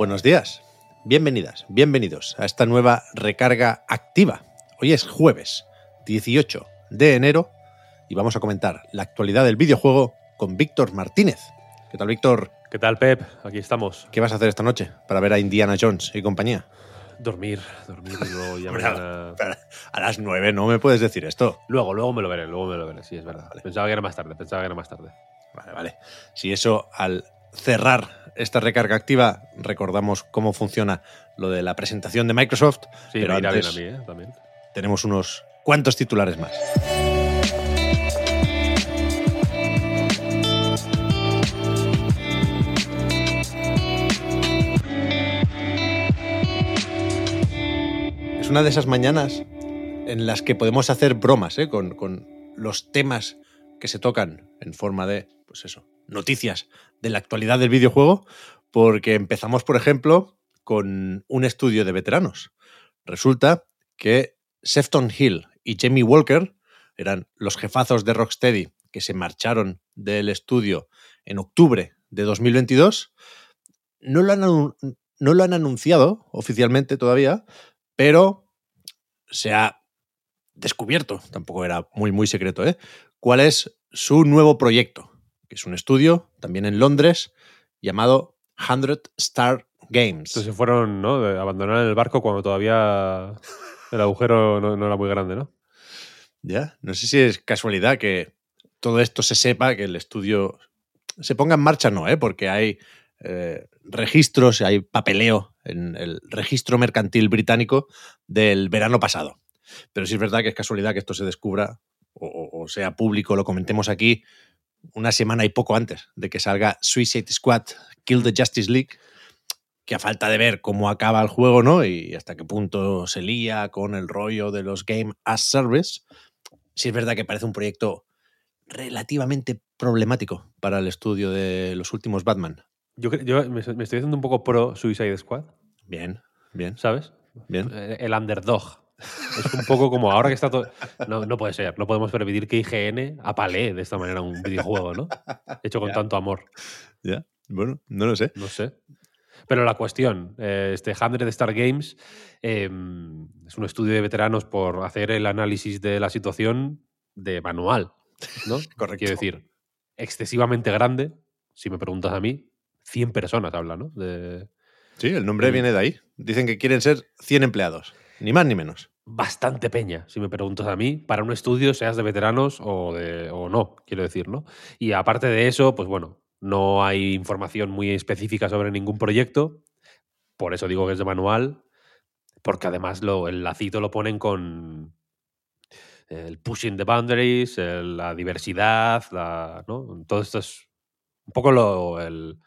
Buenos días, bienvenidas, bienvenidos a esta nueva recarga activa. Hoy es jueves 18 de enero y vamos a comentar la actualidad del videojuego con Víctor Martínez. ¿Qué tal, Víctor? ¿Qué tal, Pep? Aquí estamos. ¿Qué vas a hacer esta noche para ver a Indiana Jones y compañía? Dormir, dormir y luego ya mañana- a las nueve no me puedes decir esto. Luego, luego me lo veré, luego me lo veré, sí, es verdad. Vale. Pensaba que era más tarde, pensaba que era más tarde. Vale, vale. Si eso al cerrar esta recarga activa recordamos cómo funciona lo de la presentación de Microsoft, Sí, pero antes mí, ¿eh? También. tenemos unos cuantos titulares más. Es una de esas mañanas en las que podemos hacer bromas ¿eh? con, con los temas que se tocan en forma de, pues eso, noticias de la actualidad del videojuego, porque empezamos, por ejemplo, con un estudio de veteranos. Resulta que Sefton Hill y Jamie Walker eran los jefazos de Rocksteady que se marcharon del estudio en octubre de 2022. No lo han, no lo han anunciado oficialmente todavía, pero se ha descubierto, tampoco era muy, muy secreto, ¿eh? cuál es su nuevo proyecto, que es un estudio también en Londres llamado 100 Star Games. Entonces se fueron, ¿no? De abandonar el barco cuando todavía el agujero no, no era muy grande, ¿no? Ya, no sé si es casualidad que todo esto se sepa, que el estudio se ponga en marcha, no, ¿eh? porque hay eh, registros, hay papeleo en el registro mercantil británico del verano pasado. Pero sí es verdad que es casualidad que esto se descubra o sea público, lo comentemos aquí, una semana y poco antes de que salga Suicide Squad Kill the Justice League, que a falta de ver cómo acaba el juego, ¿no? Y hasta qué punto se lía con el rollo de los Game as Service, sí es verdad que parece un proyecto relativamente problemático para el estudio de los últimos Batman. Yo, yo me, me estoy haciendo un poco pro Suicide Squad, Bien, bien, ¿sabes? bien. Eh, El underdog. Es un poco como ahora que está todo. No, no puede ser, no podemos permitir que IGN apalee de esta manera un videojuego, ¿no? Hecho con tanto amor. Ya, bueno, no lo sé. No sé. Pero la cuestión, eh, este 100 Star Games eh, es un estudio de veteranos por hacer el análisis de la situación de manual, ¿no? Correcto. Quiero decir, excesivamente grande, si me preguntas a mí, 100 personas habla, ¿no? De Sí, el nombre viene de ahí. Dicen que quieren ser 100 empleados, ni más ni menos. Bastante peña, si me preguntas a mí, para un estudio, seas de veteranos o, de, o no, quiero decir, ¿no? Y aparte de eso, pues bueno, no hay información muy específica sobre ningún proyecto, por eso digo que es de manual, porque además lo, el lacito lo ponen con el pushing the boundaries, el- la diversidad, la, ¿no? Todo esto es un poco lo, el,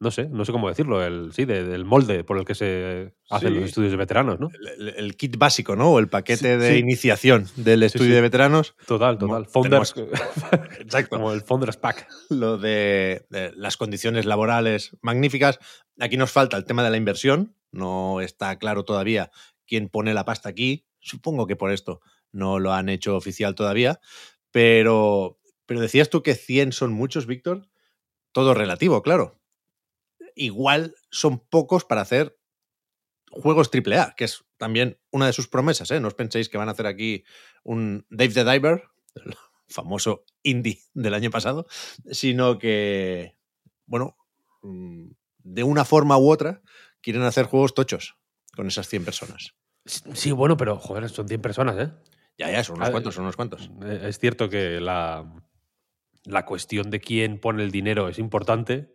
no sé, no sé cómo decirlo, el, sí, de- del molde por el que se hacen Sí. los estudios de veteranos, ¿no? El, el kit básico, ¿no? O el paquete Sí, de sí. iniciación del estudio de veteranos. Total, Como total. Founders, Exacto. como el Founders Pack. Lo de, de las condiciones laborales magníficas. Aquí nos falta el tema de la inversión. No está claro todavía quién pone la pasta aquí. Supongo que por esto no lo han hecho oficial todavía. Pero, pero decías tú que 100 son muchos, Víctor. Todo relativo, claro. Igual son pocos para hacer juegos AAA, que es también una de sus promesas. ¿eh? No os penséis que van a hacer aquí un Dave the Diver, el famoso indie del año pasado, sino que, bueno, mm, de una forma u otra quieren hacer juegos tochos con esas 100 personas. Sí, bueno, pero joder, son 100 personas, ¿eh? Ya, ya, son unos Ah, cuantos, son unos cuantos. Eh, Es cierto que la, la cuestión de quién pone el dinero es importante,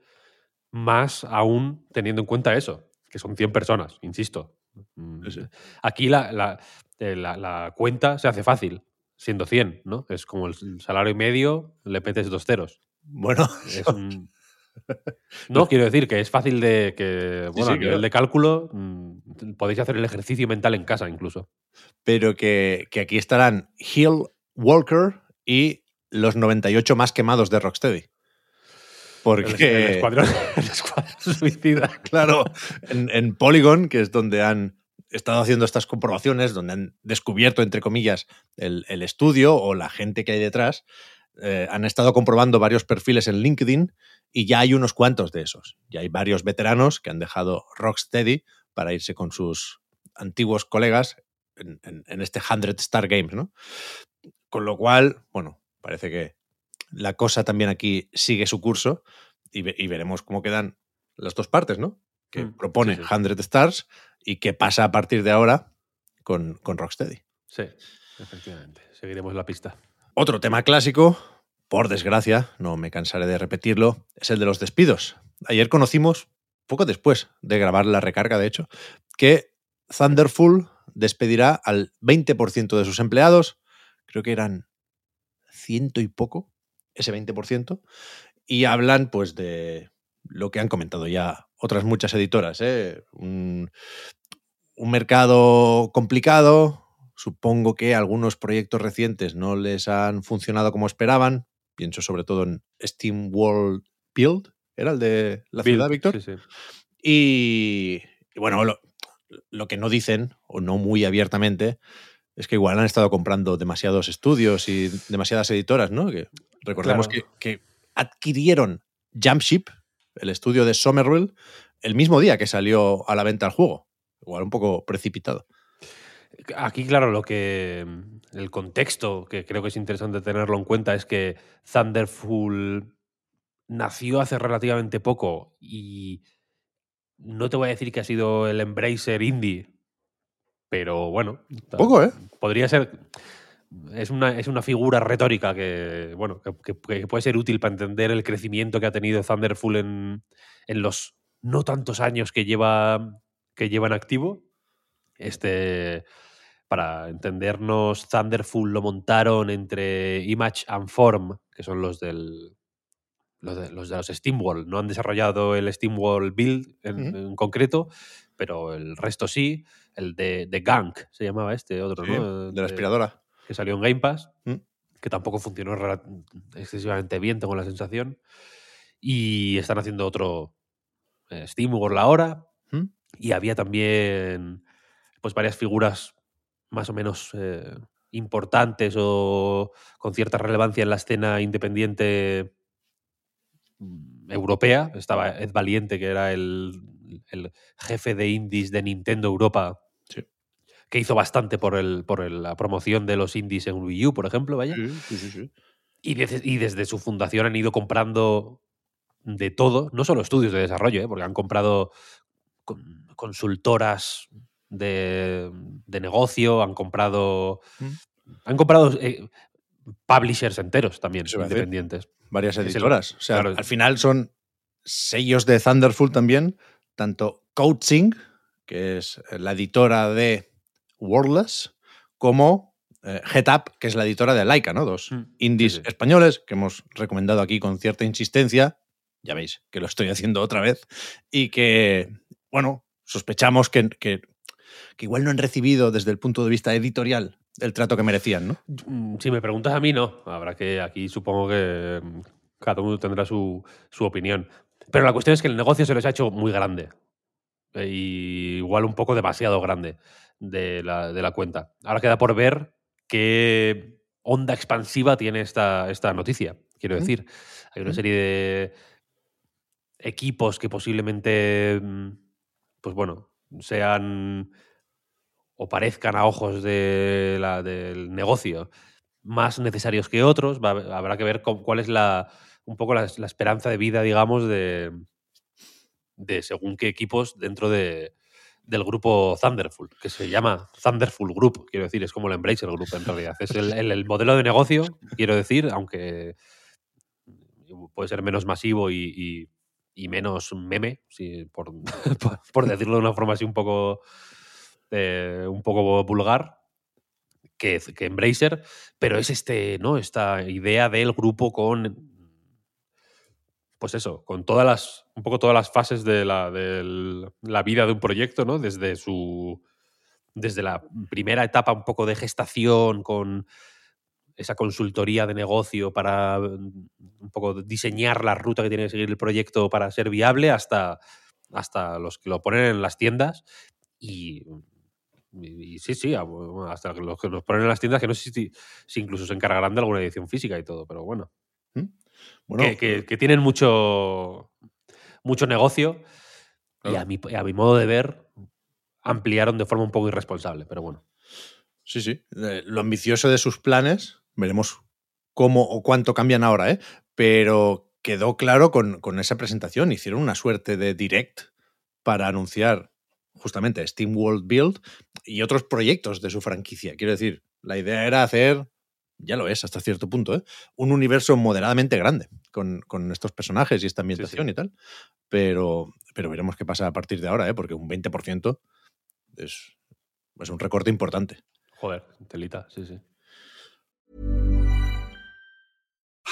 más aún teniendo en cuenta eso, que son 100 personas, insisto. Mm, Sí. Aquí la, la- eh, la- la cuenta se hace fácil. siendo 100, ¿no? Es como el salario medio, le metes dos ceros. Bueno, Es un- No, quiero decir que es fácil de que, bueno, sí, a nivel claro. de cálculo, mm, podéis hacer el ejercicio mental en casa incluso. pero que, que aquí estarán Hill, Walker y los 98 más quemados de Rocksteady. Porque, el escuadrón, el escuadrón suicida. claro, en, en Polygon, que es donde han estado haciendo estas comprobaciones, donde han descubierto, entre comillas, el, el estudio o la gente que hay detrás, eh, han estado comprobando varios perfiles en LinkedIn y ya hay unos cuantos de esos. Ya hay varios veteranos que han dejado Rocksteady para irse con sus antiguos colegas en, en- en este 100 Star Games, ¿no? Con lo cual, bueno, parece que la cosa también aquí sigue su curso y, ve- y veremos cómo quedan las dos partes, ¿no? Que Mm, propone sí, sí. 100 Stars y qué pasa a partir de ahora con, con Rocksteady. Sí, efectivamente. Seguiremos la pista. Otro tema clásico, por desgracia, no me cansaré de repetirlo, es el de los despidos. Ayer conocimos, poco después de grabar la recarga, de hecho, que Thunderful despedirá al 20% de sus empleados, creo que eran ciento y poco, ese 20%, y hablan pues de lo que han comentado ya otras muchas editoras, ¿eh? un, un mercado complicado, supongo que algunos proyectos recientes no les han funcionado como esperaban, pienso sobre todo en Steam World Build, era el de la ciudad, Bill, Víctor, Sí, sí. y, y bueno, lo, lo que no dicen, o no muy abiertamente, es que igual han estado comprando demasiados estudios y demasiadas editoras, ¿no? Que recordemos Claro. que, que adquirieron Jumpship, el estudio de Somerville, el mismo día que salió a la venta el juego. Igual un poco precipitado. Aquí, claro, lo que. El contexto que creo que es interesante tenerlo en cuenta es que Thunderful nació hace relativamente poco y no te voy a decir que ha sido el Embracer indie, pero bueno. Poco, ¿eh? Podría ser. Es una, es una figura retórica que, bueno, que, que- que puede ser útil para entender el crecimiento que ha tenido Thunderful en, en los no tantos años que lleva, que lleva en activo. Este, para entendernos, Thunderful lo montaron entre Image and Form, que son los del los de los, de los SteamWorld. No han desarrollado el SteamWorld Build en, concreto, pero el resto sí. El de, de Gank se llamaba este, otro, Sí, ¿no? de la aspiradora. Que salió en Game Pass, Mm. que tampoco funcionó excesivamente bien, tengo la sensación. Y están haciendo otro eh, SteamWorld ahora. ¿Mm? Y había también pues varias figuras más o menos eh, importantes o con cierta relevancia en la escena independiente mm, europea. Estaba Ed Valiente, que era el, el jefe de indies de Nintendo Europa. Que hizo bastante por, el, por el- la promoción de los indies en Wii U, por ejemplo, vaya. Sí, sí, sí, sí. Y, desde- y desde su fundación han ido comprando de todo, no solo estudios de desarrollo, ¿eh? porque han comprado con- consultoras de, de negocio, han comprado. Mm. Han comprado eh, publishers enteros también, independientes. Varias el- editoras. o sea, claro. al final son sellos de Thunderful también, tanto Coaching, que es la editora de Wordless, como eh, Head Up, que es la editora de Laika, ¿no? Dos Mm, indies sí, sí. españoles que hemos recomendado aquí con cierta insistencia. Ya veis que lo estoy haciendo otra vez. Y que, bueno, sospechamos que, que- que igual no han recibido desde el punto de vista editorial el trato que merecían, ¿no? Mm, Si me preguntas a mí, no. Habrá que aquí supongo que mm, cada uno tendrá su, su opinión. Pero la cuestión es que el negocio se les ha hecho muy grande. Y igual un poco demasiado grande de la, de la cuenta. Ahora queda por ver qué onda expansiva tiene esta, esta noticia. Quiero decir, hay una serie de equipos que posiblemente, mm, pues bueno, sean o parezcan a ojos de la- del negocio más necesarios que otros. Va habrá que ver con- cuál es la, un poco la, la esperanza de vida, digamos, de, de según qué equipos dentro de, del grupo Thunderful, que se llama Thunderful Group, quiero decir, es como el Embracer Group en realidad. Es el, el- el modelo de negocio, quiero decir, aunque puede ser menos masivo y, y- menos meme, si- por, por- por decirlo de una forma así un poco, eh, un poco vulgar, que, que Embracer, pero es este, ¿no? Esta idea del grupo con pues eso, con todas las, un poco todas las fases de la, de la vida de un proyecto, ¿no? Desde su, desde la primera etapa un poco de gestación con esa consultoría de negocio para mm, un poco diseñar la ruta que tiene que seguir el proyecto para ser viable hasta, hasta los que lo ponen en las tiendas y, sí, sí, hasta los que los ponen en las tiendas que no sé si, si incluso se encargarán de alguna edición física y todo, pero bueno. ¿Mm? Que, tienen mucho, mucho negocio y a mi, a mi modo de ver ampliaron de forma un poco irresponsable, pero bueno. Sí, sí. Lo ambicioso de sus planes, veremos cómo o cuánto cambian ahora, ¿eh? Pero quedó claro con, con esa presentación. Hicieron una suerte de direct para anunciar justamente Steam World Build y otros proyectos de su franquicia. Quiero decir, la idea era hacer ya lo es hasta cierto punto, ¿eh? un universo moderadamente grande con, estos personajes y esta ambientación y tal. Pero, pero veremos qué pasa a partir de ahora, ¿eh? porque un 20% es, es un recorte importante. Joder, telita, sí, sí.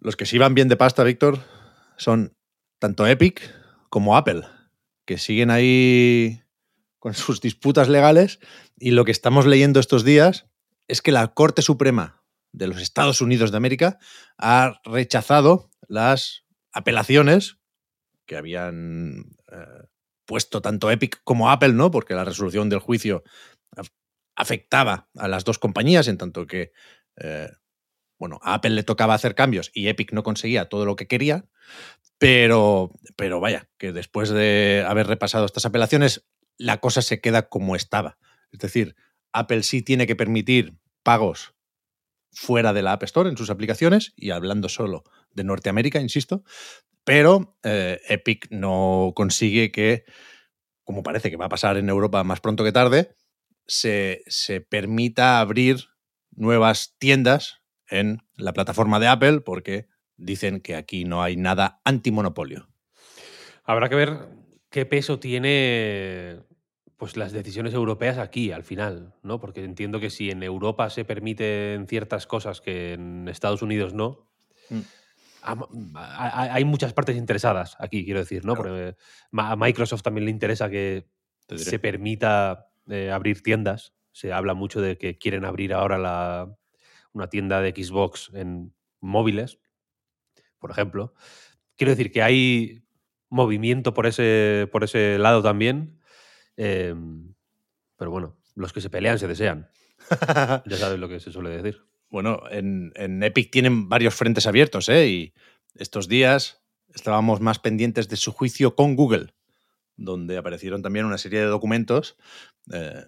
Los que sí van bien de pasta, Víctor, son tanto Epic como Apple, que siguen ahí con sus disputas legales y lo que estamos leyendo estos días es que la Corte Suprema de los Estados Unidos de América ha rechazado las apelaciones que habían eh, puesto tanto Epic como Apple, ¿no? Porque la resolución del juicio afectaba a las dos compañías, en tanto que, eh, bueno, a Apple le tocaba hacer cambios y Epic no conseguía todo lo que quería, pero, pero vaya, que después de haber repasado estas apelaciones, la cosa se queda como estaba. Es decir, Apple sí tiene que permitir pagos fuera de la App Store en sus aplicaciones y hablando solo de Norteamérica, insisto, pero eh, Epic no consigue que, como parece que va a pasar en Europa más pronto que tarde, se, se permita abrir nuevas tiendas en la plataforma de Apple porque dicen que aquí no hay nada antimonopolio. Habrá que ver qué peso tiene pues las decisiones europeas aquí al final, ¿no? Porque entiendo que si en Europa se permiten ciertas cosas que en Estados Unidos no, mm. hay muchas partes interesadas aquí, quiero decir, ¿no? Porque a Microsoft también le interesa que se permita eh, abrir tiendas. Se habla mucho de que quieren abrir ahora la, una tienda de Xbox en móviles, por ejemplo. Quiero decir que hay movimiento por ese, por ese lado también Em, pero bueno, los que se pelean se desean. ya sabes lo que se suele decir. Bueno, en, Epic tienen varios frentes abiertos, ¿eh? Y estos días estábamos más pendientes de su juicio con Google, donde aparecieron también una serie de documentos. Eh,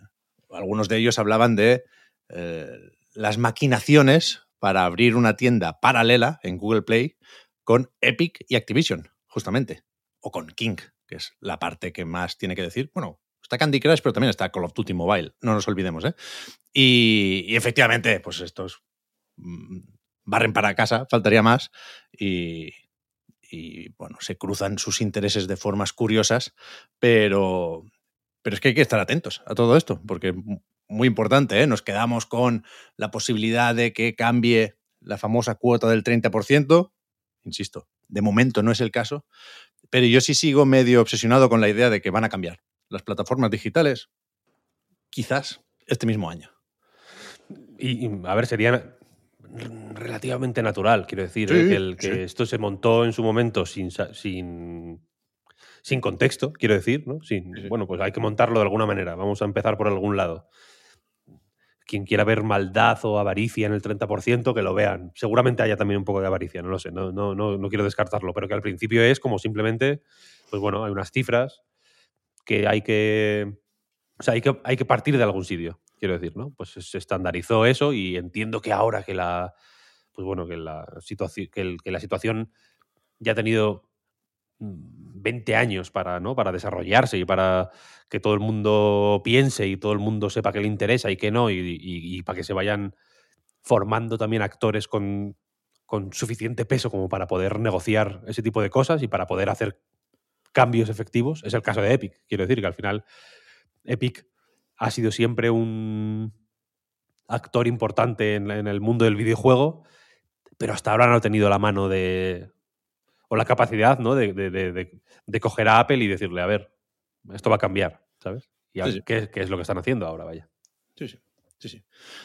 algunos de ellos hablaban de eh, las maquinaciones para abrir una tienda paralela en Google Play con Epic y Activision, justamente. O con King, que es la parte que más tiene que decir. Bueno, Está Candy Crush, pero también está Call of Duty Mobile, no nos olvidemos. ¿eh? Y, efectivamente, pues estos mm, barren para casa, faltaría más, y, bueno, se cruzan sus intereses de formas curiosas, pero, pero es que hay que estar atentos a todo esto, porque muy importante, ¿eh? nos quedamos con la posibilidad de que cambie la famosa cuota del 30%, insisto, de momento no es el caso, pero yo sí sigo medio obsesionado con la idea de que van a cambiar las plataformas digitales quizás este mismo año. Y, y, a ver, sería relativamente natural, quiero decir, Sí, ¿eh? que, el- que sí. esto se montó en su momento sin, sin, sin contexto, quiero decir, ¿no? Sin, Sí, sí. Bueno, pues hay que montarlo de alguna manera, vamos a empezar por algún lado. Quien quiera ver maldad o avaricia en el 30%, que lo vean. Seguramente haya también un poco de avaricia, no lo sé, no, no, no, no quiero descartarlo, pero que al principio es como simplemente, pues bueno, hay unas cifras que hay que o sea, hay que, hay que partir de algún sitio, quiero decir, ¿no? Pues se estandarizó eso y entiendo que ahora que la, pues bueno, que la, situación, que, la situación ya ha tenido 20 años para, ¿no? para desarrollarse y para que todo el mundo piense y todo el mundo sepa que le interesa y que no, y, para que se vayan formando también actores con, con suficiente peso como para poder negociar ese tipo de cosas y para poder hacer cambios efectivos. Es el caso de Epic, quiero decir, que al final Epic ha sido siempre un actor importante en el mundo del videojuego, pero hasta ahora no ha tenido la mano de. O la capacidad, ¿no? De, de- de- coger a Apple y decirle, a ver, esto va a cambiar, ¿sabes? Y a Sí, ver sí. ¿qué, qué es lo que están haciendo ahora, vaya. Sí, sí. sí, sí.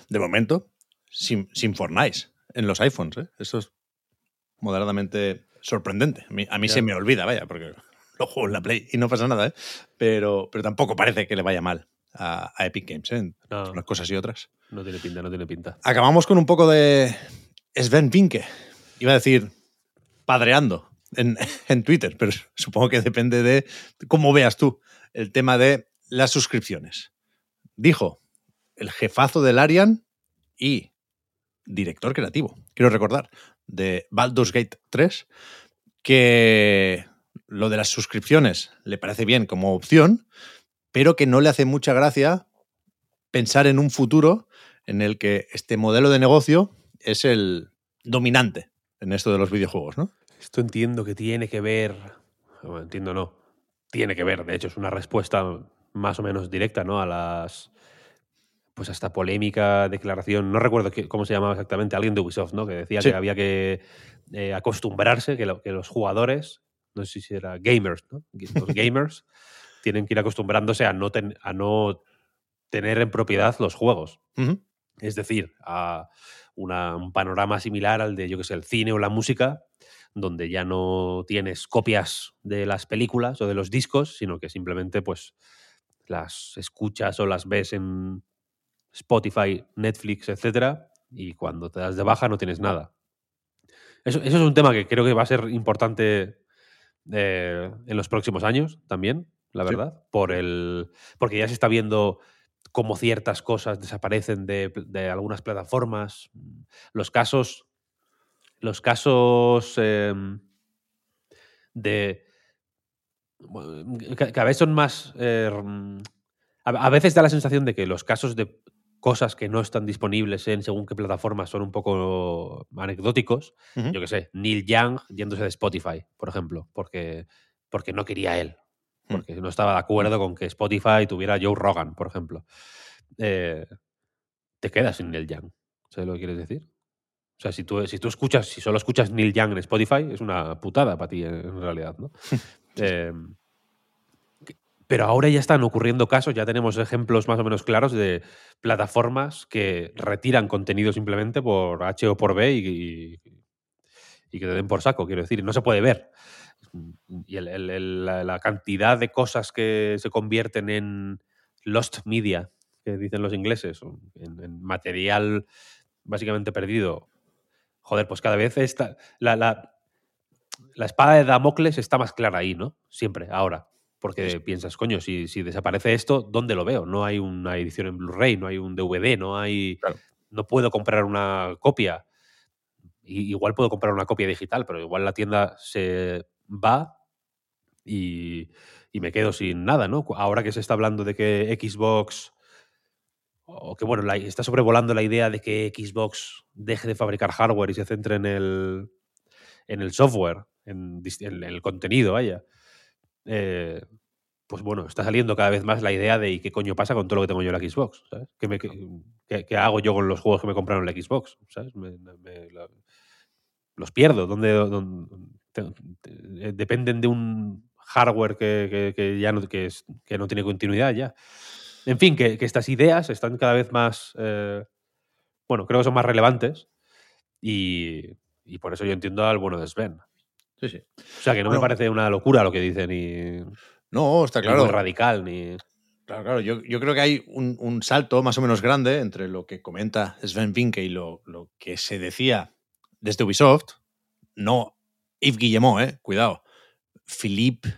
De momento, sin, sin Fortnite en los iPhones. ¿eh? Eso es moderadamente sorprendente. A mí, a mí Ya. se me olvida, vaya, porque lo juego en la Play y no pasa nada, ¿eh? Pero, pero tampoco parece que le vaya mal a, a Epic Games, ¿eh? En No. unas cosas y otras. No tiene pinta, no tiene pinta. Acabamos con un poco de Sven Pinke. Iba a decir padreando en, Twitter, pero supongo que depende de cómo veas tú el tema de las suscripciones. Dijo el jefazo del Arian y director creativo, quiero recordar, de Baldur's Gate 3, que lo de las suscripciones le parece bien como opción, pero que no le hace mucha gracia pensar en un futuro en el que este modelo de negocio es el dominante en esto de los videojuegos, ¿no? Esto entiendo que tiene que ver. bueno, entiendo no. Tiene que ver, de hecho, es una respuesta más o menos directa, ¿no? A las. Pues a esta polémica declaración. No recuerdo qué- cómo se llamaba exactamente, alguien de Ubisoft, ¿no? Que decía Sí. que había que eh, acostumbrarse, que, lo- que los jugadores, no sé si era gamers, ¿no? Los gamers tienen que ir acostumbrándose a no, ten- a no tener en propiedad los juegos. Es decir, a una- un panorama similar al de, yo que sé, el cine o la música, donde ya no tienes copias de las películas o de los discos, sino que simplemente pues las escuchas o las ves en Spotify, Netflix, etcétera, y cuando te das de baja no tienes nada. Eso, eso es un tema que creo que va a ser importante eh, en los próximos años también, la Sí. verdad, por el, porque ya se está viendo cómo ciertas cosas desaparecen de, de algunas plataformas. Los casos, los casos em, de bueno, que, que a veces son más. eh, a, veces da la sensación de que los casos de cosas que no están disponibles en según qué plataformas son un poco anecdóticos. Yo que sé, Neil Young yéndose de Spotify, por ejemplo, porque, porque no quería él. Mm. Porque no estaba de acuerdo con que Spotify tuviera Joe Rogan, por ejemplo. Eh, te quedas sin Neil Young. ¿Sabes lo que quieres decir? O sea, si tú, si tú escuchas, si solo escuchas Neil Young en Spotify, es una putada para ti en, realidad, ¿no? Eh, que- pero ahora ya están ocurriendo casos, ya tenemos ejemplos más o menos claros de plataformas que retiran contenido simplemente por H o por B y, y- y que te den por saco, quiero decir, no se puede ver. Y el- el- el- la, la cantidad de cosas que se convierten en lost media, que dicen los ingleses, en material básicamente perdido. Joder, pues cada vez está. La, la, la espada de Damocles está más clara ahí, ¿no? Siempre, ahora. Porque piensas, coño, si, si desaparece esto, ¿dónde lo veo? No hay una edición en Blu-ray, no hay un DVD, no hay. Claro. No puedo comprar una copia. Igual puedo comprar una copia digital, pero igual la tienda se va y, y me quedo sin nada, ¿no? Ahora que se está hablando de que Xbox. O que bueno, la- está sobrevolando la idea de que Xbox deje de fabricar hardware y se centre en el, en el software, en, el contenido, vaya. Eh, pues bueno, está saliendo cada vez más la idea de ¿y qué coño pasa con todo lo que tengo yo en la Xbox? ¿sabes? ¿Qué, me- qué- qué- qué hago yo con los juegos que me compraron en la Xbox? ¿sabes? Me- me- la- los pierdo. ¿Dónde, dónde- te- te- dependen de un hardware que, que- que ya no, que, es- que no tiene continuidad ya. En fin, que, que estas ideas están cada vez más. eh, bueno, creo que son más relevantes. Y, y por eso yo entiendo al bueno de Sven. Sí, sí. O sea, que no Bueno. me parece una locura lo que dicen, ni, No, está ni claro. muy radical, ni. Claro, claro. Yo, yo creo que hay un, un salto más o menos grande entre lo que comenta Sven Vinke y lo, lo que se decía desde Ubisoft. No Yves Guillemot, eh, cuidado. Philippe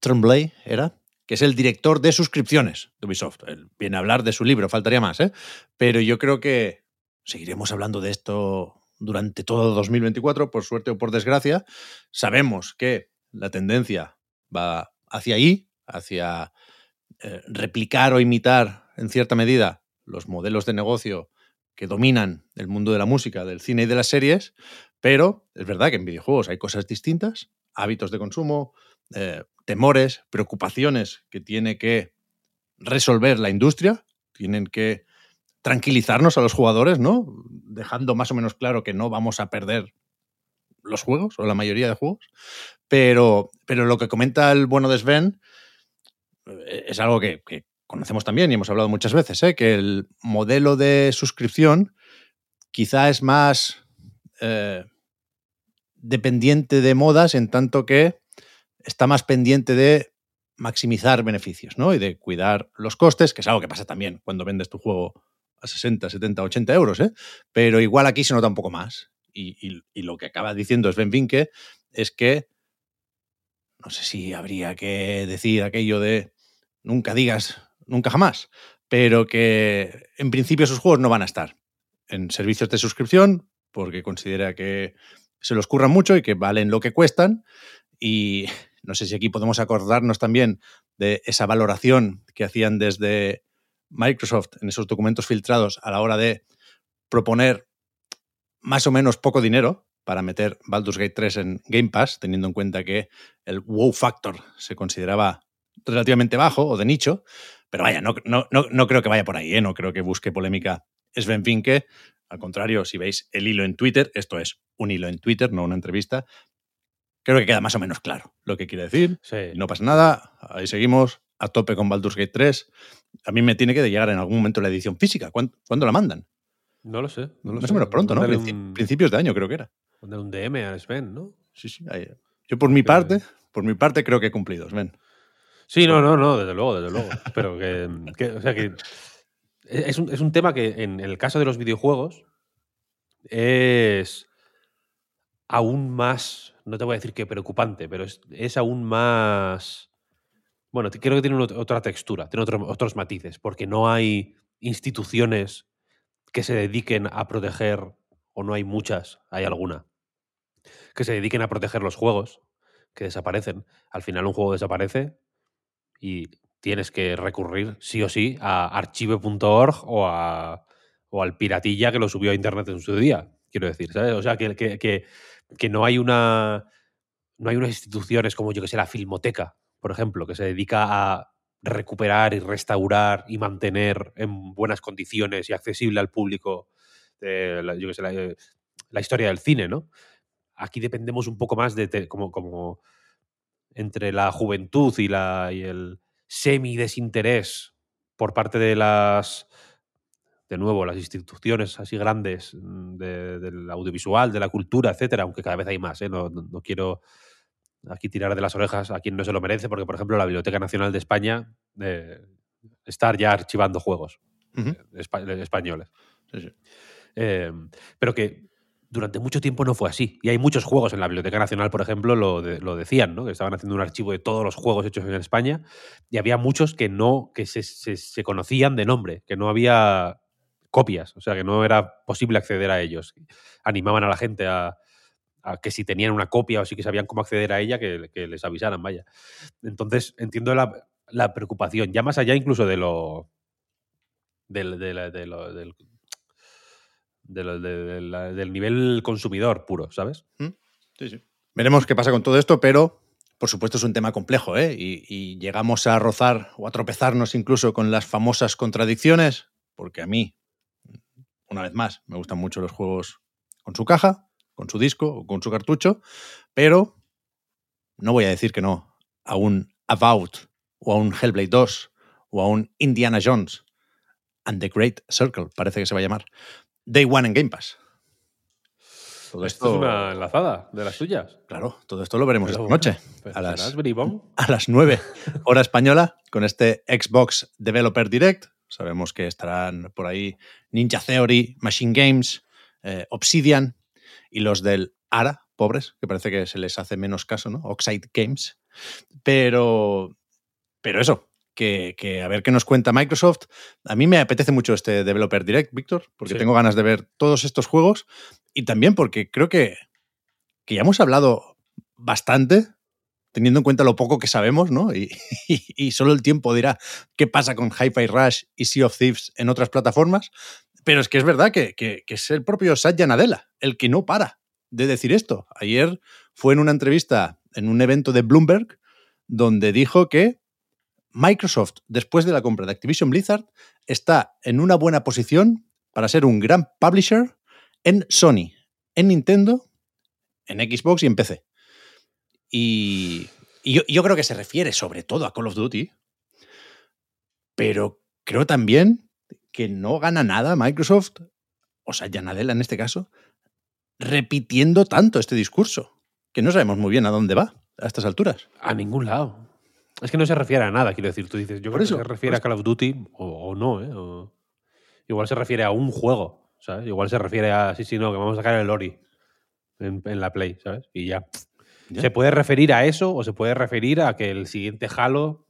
Tremblay era, que es el director de suscripciones de Ubisoft. Él viene a hablar de su libro, faltaría más, ¿eh? Pero yo creo que seguiremos hablando de esto durante todo 2024, por suerte o por desgracia. Sabemos que la tendencia va hacia ahí, hacia eh, replicar o imitar en cierta medida los modelos de negocio que dominan el mundo de la música, del cine y de las series, pero es verdad que en videojuegos hay cosas distintas, hábitos de consumo, eh, temores, preocupaciones que tiene que resolver la industria, tienen que tranquilizarnos a los jugadores, ¿no? Dejando más o menos claro que no vamos a perder los juegos o la mayoría de juegos. Pero, pero lo que comenta el bueno de Sven eh, es algo que, conocemos también y hemos hablado muchas veces, ¿eh? que el modelo de suscripción quizá es más eh, dependiente de modas en tanto que está más pendiente de maximizar beneficios ¿no? y de cuidar los costes, que es algo que pasa también cuando vendes tu juego a 60, 70, 80 euros, ¿eh? pero igual aquí se nota un poco más. Y, y- lo que acaba diciendo Sven Vinke es que no sé si habría que decir aquello de nunca digas nunca jamás, pero que en principio sus juegos no van a estar en servicios de suscripción porque considera que se los curran mucho y que valen lo que cuestan y no sé si aquí podemos acordarnos también de esa valoración que hacían desde Microsoft en esos documentos filtrados a la hora de proponer más o menos poco dinero para meter Baldur's Gate 3 en Game Pass, teniendo en cuenta que el wow factor se consideraba relativamente bajo o de nicho, pero vaya, no, no, no, no creo que vaya por ahí, ¿eh? no creo que busque polémica Sven Finke. Al contrario, si veis el hilo en Twitter, esto es un hilo en Twitter, no una entrevista, creo que queda más o menos claro lo que quiere decir. Sí. No pasa nada, ahí seguimos a tope con Baldur's Gate 3. A mí me tiene que llegar en algún momento la edición física. ¿Cuándo, cuándo la mandan? No lo sé. No lo Más sé. o menos pronto, ¿no? Un, Principios de año creo que era. mándale un DM a Sven, ¿no? Sí, sí. ahí. Yo por mi parte, por mi parte creo que he cumplido, Sven. Sí, no, no, no, desde luego, desde luego. Pero que, que- o sea que es un, es un tema que en el caso de los videojuegos es aún más, no te voy a decir que preocupante, pero es, aún más... Bueno, creo que tiene ot- otra textura, tiene otro- otros matices, porque no hay instituciones que se dediquen a proteger, o no hay muchas, hay alguna, que se dediquen a proteger los juegos que desaparecen. Al final un juego desaparece y tienes que recurrir sí o sí a archive.org o, a, o al piratilla que lo subió a internet en su día, quiero decir, ¿sabes? O sea, que, que no hay una no hay unas instituciones como yo que sé, la Filmoteca, por ejemplo, que se dedica a recuperar y restaurar y mantener en buenas condiciones y accesible al público eh, la, yo que eh, la historia del cine, ¿no? Aquí dependemos un poco más de como, como entre la juventud y, la, y el semi-desinterés por parte de las, de nuevo, las instituciones así grandes mm, de- del audiovisual, de la cultura, etcétera, aunque cada vez hay más, ¿eh? no, no- quiero aquí tirar de las orejas a quien no se lo merece, porque, por ejemplo, la Biblioteca Nacional de España eh, está ya archivando juegos eh, espa- españoles. Sí, sí. Eh, pero que durante mucho tiempo no fue así. Y hay muchos juegos en la Biblioteca Nacional, por ejemplo, lo, de- lo decían, ¿no? Que estaban haciendo un archivo de todos los juegos hechos en España y había muchos que no, que se, se- se conocían de nombre, que no había copias, o sea, que no era posible acceder a ellos. Animaban a la gente a, que si tenían una copia o si que sabían cómo acceder a ella, que, les avisaran, vaya. Entonces, entiendo la, preocupación, ya más allá incluso de lo... Del, nivel consumidor puro, ¿sabes? Sí, sí. Veremos qué pasa con todo esto, pero por supuesto es un tema complejo, ¿eh? Y llegamos a rozar o a tropezarnos incluso con las famosas contradicciones, porque a mí, una vez más, me gustan mucho los juegos con su caja, con su disco o con su cartucho, pero no voy a decir que no a un About o a un Hellblade 2 o a un Indiana Jones and the Great Circle, parece que se va a llamar, Day One en Game Pass. Todo esto, es una enlazada de las tuyas. Claro, todo esto lo veremos esta noche. A las, a las 9 hora española con este Xbox Developer Direct. Sabemos que estarán por ahí Ninja Theory, Machine Games, eh, Obsidian y los del ARA, pobres, que parece que se les hace menos caso, ¿no? Oxide Games. Pero, pero eso, que, a ver qué nos cuenta Microsoft. A mí me apetece mucho este Developer Direct, Víctor, porque tengo ganas de ver todos estos juegos y también porque creo que, que ya hemos hablado bastante, teniendo en cuenta lo poco que sabemos, ¿no? Y, solo el tiempo dirá qué pasa con Hi-Fi Rush y Sea of Thieves en otras plataformas. Pero es que es verdad que, que, que es el propio Satya Nadella el que no para de decir esto. Ayer fue en una entrevista en un evento de Bloomberg donde dijo que Microsoft, después de la compra de Activision Blizzard, está en una buena posición para ser un gran publisher en Sony, en Nintendo, en Xbox y en PC. Y, yo, creo que se refiere sobre todo a Call of Duty, pero creo también que no gana nada Microsoft, o sea, Yanadela en este caso, repitiendo tanto este discurso, que no sabemos muy bien a dónde va a estas alturas. A ningún lado. Es que no se refiere a nada, quiero decir. Tú dices, yo creo que se refiere a Call of Duty o, no, ¿eh? igual se refiere a un juego, ¿sabes? Igual se refiere a, sí, sí, no, que vamos a sacar el Ori en, la Play, ¿sabes? Y ya. Se puede referir a eso o se puede referir a que el siguiente Halo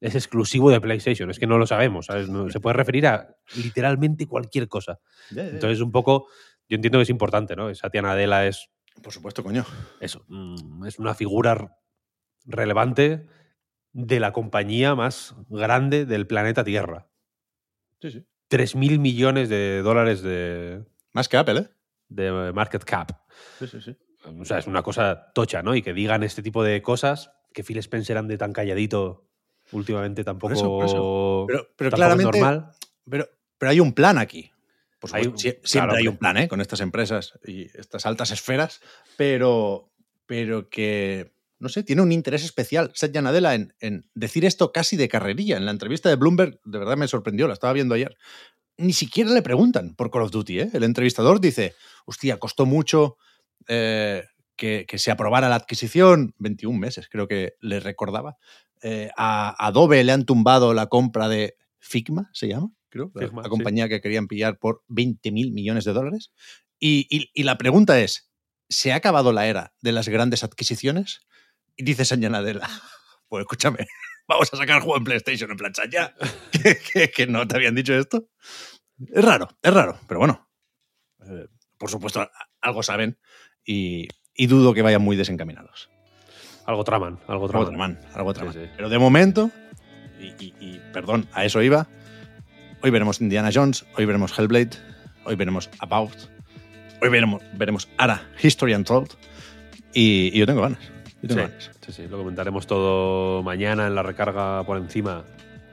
es exclusivo de PlayStation. Es que no lo sabemos, ¿sabes? se puede referir a literalmente cualquier cosa. Entonces, un poco, yo entiendo que es importante, ¿no? Satya Nadella es... Por supuesto, coño. Eso, mm, es una figura relevante de la compañía más grande del planeta Tierra. Sí, sí. 3.000 millones de dólares de... Más que Apple, ¿eh? De market cap. Sí, sí, sí. O sea, es una cosa tocha, ¿no? Y que digan este tipo de cosas, que Phil Spencer ande tan calladito últimamente tampoco, Pero, claramente, normal. Pero, pero hay un plan aquí. siempre hay un plan, ¿eh? Con estas empresas y estas altas esferas, pero, pero que no sé, tiene un interés especial Satya Nadella en, en, decir esto casi de carrerilla. En la entrevista de Bloomberg, de verdad me sorprendió, la estaba viendo ayer. Ni siquiera le preguntan por Call of Duty. ¿eh? El entrevistador dice, hostia, costó mucho eh, que, se aprobara la adquisición, 21 meses creo que le recordaba. Eh, a Adobe le han tumbado la compra de Figma, se llama, creo, la, compañía que querían pillar por 20 mil millones de dólares. Y, y la pregunta es, ¿se ha acabado la era de las grandes adquisiciones? Y dice Sañanadela, pues escúchame, vamos a sacar juego en PlayStation en plancha ya. ¿Que, no te habían dicho esto. Es raro, es raro, pero bueno. Eh, por supuesto, algo saben y, dudo que vayan muy desencaminados. Algo traman, algo traman. Algo traman, Pero de momento, y, perdón, a eso iba, hoy veremos Indiana Jones, hoy veremos Hellblade, hoy veremos About, hoy veremos, veremos Ara, History Untold, y, y yo tengo ganas. Sí, sí, lo comentaremos todo mañana en la recarga por encima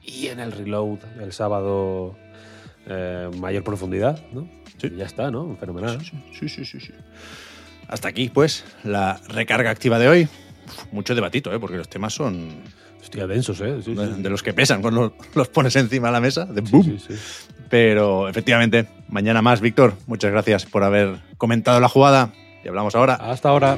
y en el reload el sábado eh, mayor profundidad, ¿no? Sí. ya está, ¿no? Fenomenal. Sí, sí, sí, sí, Hasta aquí, pues, la recarga activa de hoy. mucho debatito, ¿eh? Porque los temas son... Hostia, densos, ¿eh? de, los que pesan cuando los pones encima de la mesa, de boom. Pero, efectivamente, mañana más, Víctor. Muchas gracias por haber comentado la jugada y hablamos ahora. Hasta ahora.